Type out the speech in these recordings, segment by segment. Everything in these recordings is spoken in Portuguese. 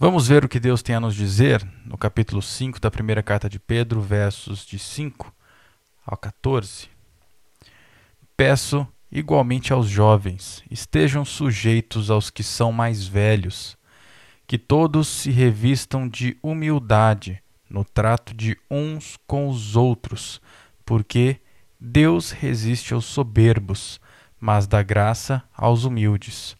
Vamos ver o que Deus tem a nos dizer no capítulo 5 da primeira carta de Pedro, versos de 5 ao 14. Peço igualmente aos jovens, estejam sujeitos aos que são mais velhos, que todos se revistam de humildade no trato de uns com os outros, porque Deus resiste aos soberbos, mas dá graça aos humildes.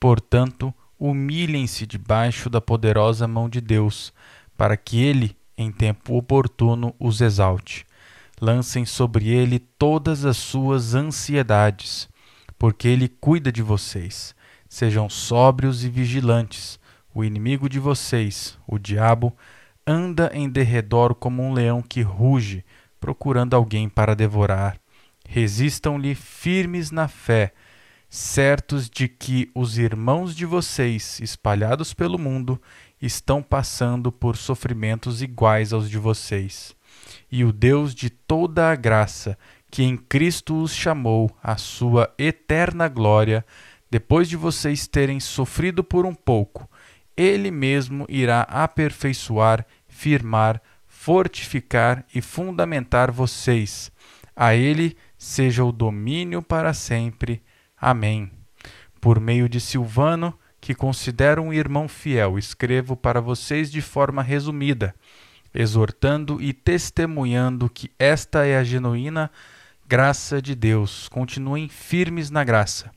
Portanto, humilhem-se debaixo da poderosa mão de Deus, para que ele, em tempo oportuno, os exalte. Lancem sobre ele todas as suas ansiedades, porque ele cuida de vocês. Sejam sóbrios e vigilantes. O inimigo de vocês, o diabo, anda em derredor como um leão que ruge, procurando alguém para devorar. Resistam-lhe firmes na fé certos de que os irmãos de vocês, espalhados pelo mundo, estão passando por sofrimentos iguais aos de vocês. E o Deus de toda a graça, que em Cristo os chamou à sua eterna glória, depois de vocês terem sofrido por um pouco, ele mesmo irá aperfeiçoar, firmar, fortificar e fundamentar vocês. A ele seja o domínio para sempre. Amém. Por meio de Silvano, que considero um irmão fiel, escrevo para vocês de forma resumida, exortando e testemunhando que esta é a genuína graça de Deus. Continuem firmes na graça.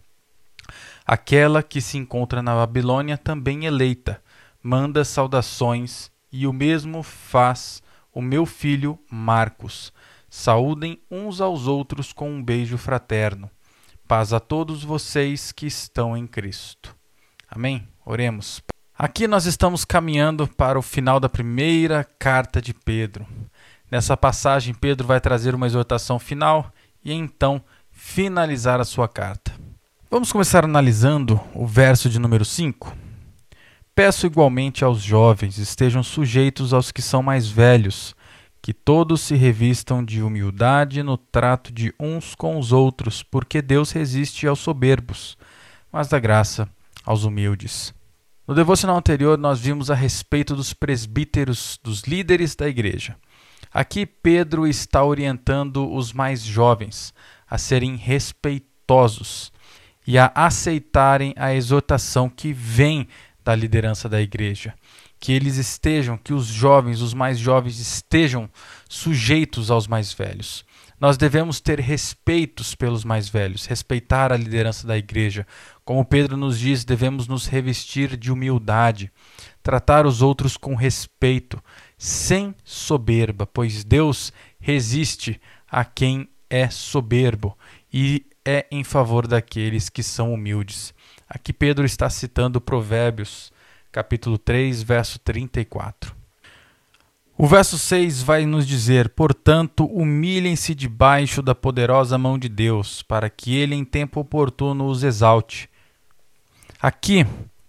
Aquela que se encontra na Babilônia, também eleita, manda saudações, e o mesmo faz o meu filho Marcos. Saúdem uns aos outros com um beijo fraterno. Paz a todos vocês que estão em Cristo. Amém? Oremos. Aqui nós estamos caminhando para o final da primeira carta de Pedro. Nessa passagem, Pedro vai trazer uma exortação final e então finalizar a sua carta. Vamos começar analisando o verso de número 5. Peço igualmente aos jovens estejam sujeitos aos que são mais velhos, que todos se revistam de humildade no trato de uns com os outros, porque Deus resiste aos soberbos, mas dá graça aos humildes. No devocional anterior, nós vimos a respeito dos presbíteros, dos líderes da igreja. Aqui, Pedro está orientando os mais jovens a serem respeitosos e a aceitarem a exortação que vem da liderança da igreja que eles estejam, que os jovens, os mais jovens estejam sujeitos aos mais velhos. Nós devemos ter respeitos pelos mais velhos, respeitar a liderança da igreja. Como Pedro nos diz, devemos nos revestir de humildade, tratar os outros com respeito, sem soberba, pois Deus resiste a quem é soberbo e é em favor daqueles que são humildes. Aqui Pedro está citando Provérbios capítulo 3, verso 34. O verso 6 vai nos dizer: Portanto, humilhem-se debaixo da poderosa mão de Deus, para que ele em tempo oportuno os exalte. Aqui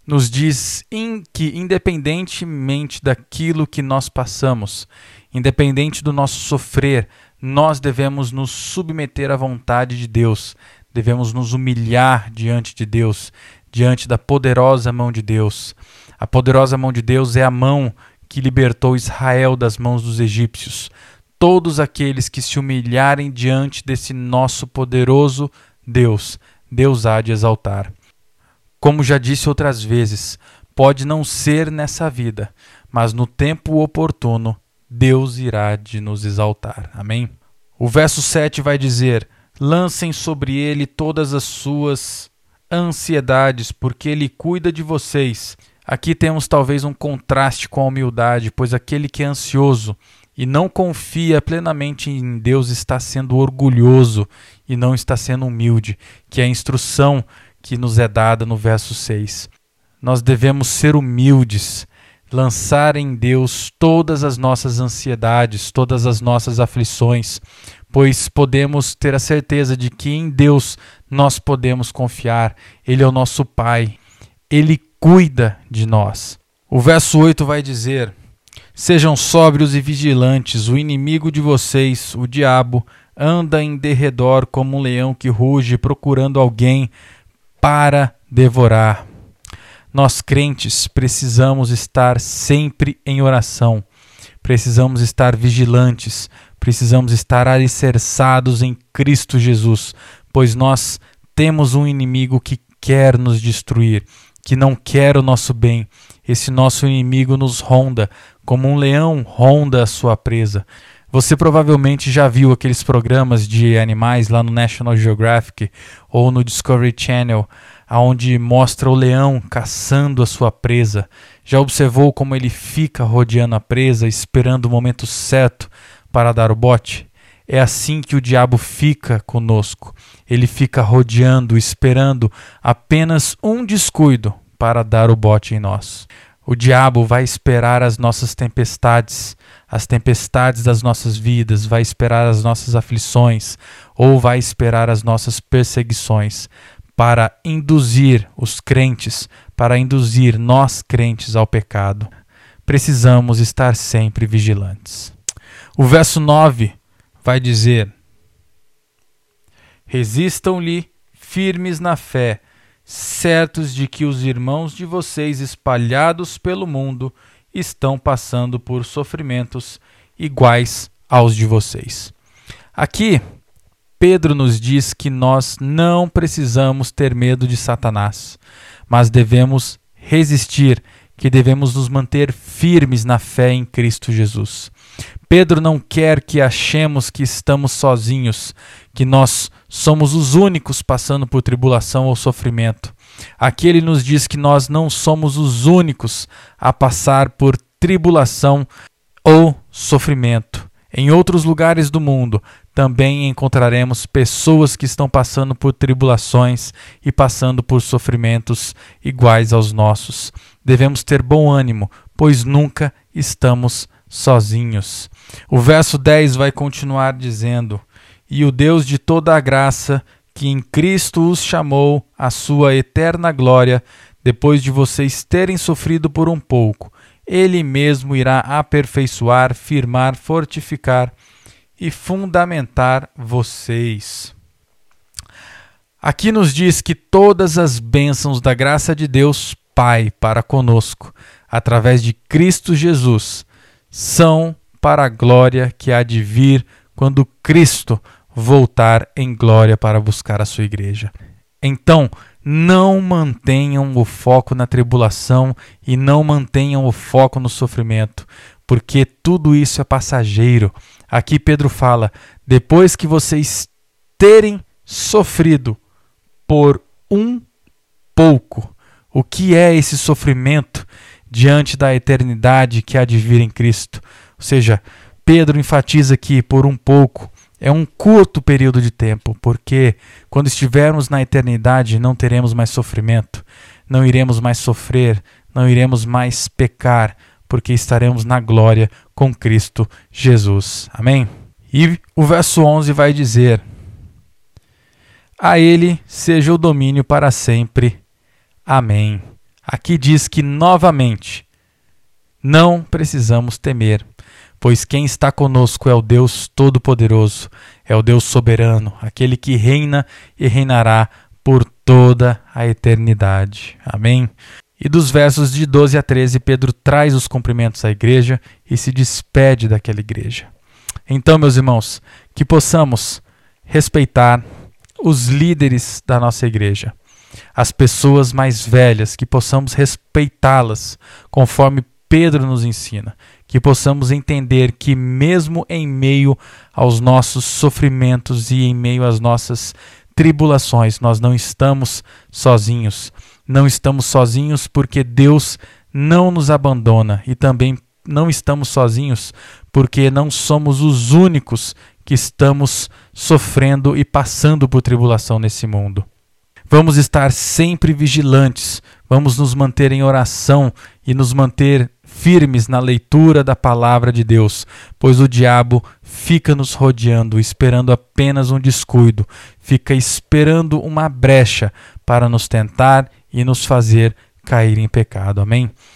nos diz que, independentemente daquilo que nós passamos, independente do nosso sofrer, nós devemos nos submeter à vontade de Deus, devemos nos humilhar diante de Deus, diante da poderosa mão de Deus. A poderosa mão de Deus é a mão que libertou Israel das mãos dos egípcios. Todos aqueles que se humilharem diante desse nosso poderoso Deus, Deus há de exaltar. Como já disse outras vezes, pode não ser nessa vida, mas no tempo oportuno, Deus irá de nos exaltar. Amém? O verso 7 vai dizer: Lancem sobre ele todas as suas ansiedades, porque ele cuida de vocês. Aqui temos talvez um contraste com a humildade, pois aquele que é ansioso e não confia plenamente em Deus está sendo orgulhoso e não está sendo humilde, que é a instrução que nos é dada no verso 6. Nós devemos ser humildes, lançar em Deus todas as nossas ansiedades, todas as nossas aflições, pois podemos ter a certeza de que em Deus nós podemos confiar. Ele é o nosso Pai. Ele cuida de nós. O verso 8 vai dizer: Sejam sóbrios e vigilantes, o inimigo de vocês, o diabo, anda em derredor como um leão que ruge procurando alguém para devorar. Nós crentes precisamos estar sempre em oração, precisamos estar vigilantes, precisamos estar alicerçados em Cristo Jesus, pois nós temos um inimigo que quer nos destruir, que não quer o nosso bem. Esse nosso inimigo nos ronda, como um leão ronda a sua presa. Você provavelmente já viu aqueles programas de animais lá no National Geographic ou no Discovery Channel, aonde mostra o leão caçando a sua presa. Já observou como ele fica rodeando a presa, esperando o momento certo para dar o bote? É assim que o diabo fica conosco. Ele fica rodeando, esperando apenas um descuido para dar o bote em nós. O diabo vai esperar as nossas tempestades, as tempestades das nossas vidas, vai esperar as nossas aflições ou vai esperar as nossas perseguições para induzir os crentes, para induzir nós crentes ao pecado. Precisamos estar sempre vigilantes. O verso 9 vai dizer: Resistam-lhe firmes na fé certos de que os irmãos de vocês espalhados pelo mundo estão passando por sofrimentos iguais aos de vocês. Aqui, Pedro nos diz que nós não precisamos ter medo de Satanás, mas devemos resistir, que devemos nos manter firmes na fé em Cristo Jesus. Pedro não quer que achemos que estamos sozinhos, que nós somos os únicos passando por tribulação ou sofrimento. Aqui ele nos diz que nós não somos os únicos a passar por tribulação ou sofrimento. Em outros lugares do mundo também encontraremos pessoas que estão passando por tribulações e passando por sofrimentos iguais aos nossos. Devemos ter bom ânimo, pois nunca estamos sozinhos. O verso 10 vai continuar dizendo: E o Deus de toda a graça, que em Cristo os chamou à sua eterna glória, depois de vocês terem sofrido por um pouco, ele mesmo irá aperfeiçoar, firmar, fortificar e fundamentar vocês. Aqui nos diz que todas as bênçãos da graça de Deus Pai para conosco, através de Cristo Jesus, são para a glória que há de vir quando Cristo voltar em glória para buscar a sua igreja. Então, não mantenham o foco na tribulação e não mantenham o foco no sofrimento, porque tudo isso é passageiro. Aqui Pedro fala: depois que vocês terem sofrido por um pouco, o que é esse sofrimento diante da eternidade que há de vir em Cristo? Ou seja, Pedro enfatiza aqui por um pouco é um curto período de tempo, porque quando estivermos na eternidade não teremos mais sofrimento, não iremos mais sofrer, não iremos mais pecar, porque estaremos na glória com Cristo Jesus. Amém? E o verso 11 vai dizer: A Ele seja o domínio para sempre. Amém. Aqui diz que novamente não precisamos temer Pois quem está conosco é o Deus Todo-Poderoso, é o Deus soberano, aquele que reina e reinará por toda a eternidade. Amém? E dos versos de 12 a 13, Pedro traz os cumprimentos à igreja e se despede daquela igreja. Então, meus irmãos, que possamos respeitar os líderes da nossa igreja, as pessoas mais velhas, que possamos respeitá-las conforme Pedro nos ensina, que possamos entender que, mesmo em meio aos nossos sofrimentos e em meio às nossas tribulações, nós não estamos sozinhos. Não estamos sozinhos porque Deus não nos abandona e também não estamos sozinhos porque não somos os únicos que estamos sofrendo e passando por tribulação nesse mundo. Vamos estar sempre vigilantes, vamos nos manter em oração e nos manter firmes na leitura da palavra de Deus, pois o diabo fica nos rodeando, esperando apenas um descuido, fica esperando uma brecha para nos tentar e nos fazer cair em pecado. Amém?